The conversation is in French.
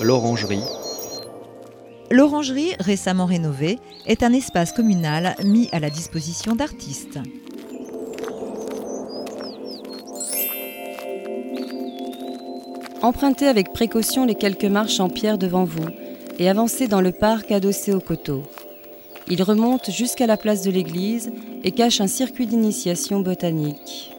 l'Orangerie. L'Orangerie, récemment rénovée, est un espace communal mis à la disposition d'artistes. Empruntez avec précaution les quelques marches en pierre devant vous et avancez dans le parc adossé au coteau. Il remonte jusqu'à la place de l'église et cache un circuit d'initiation botanique.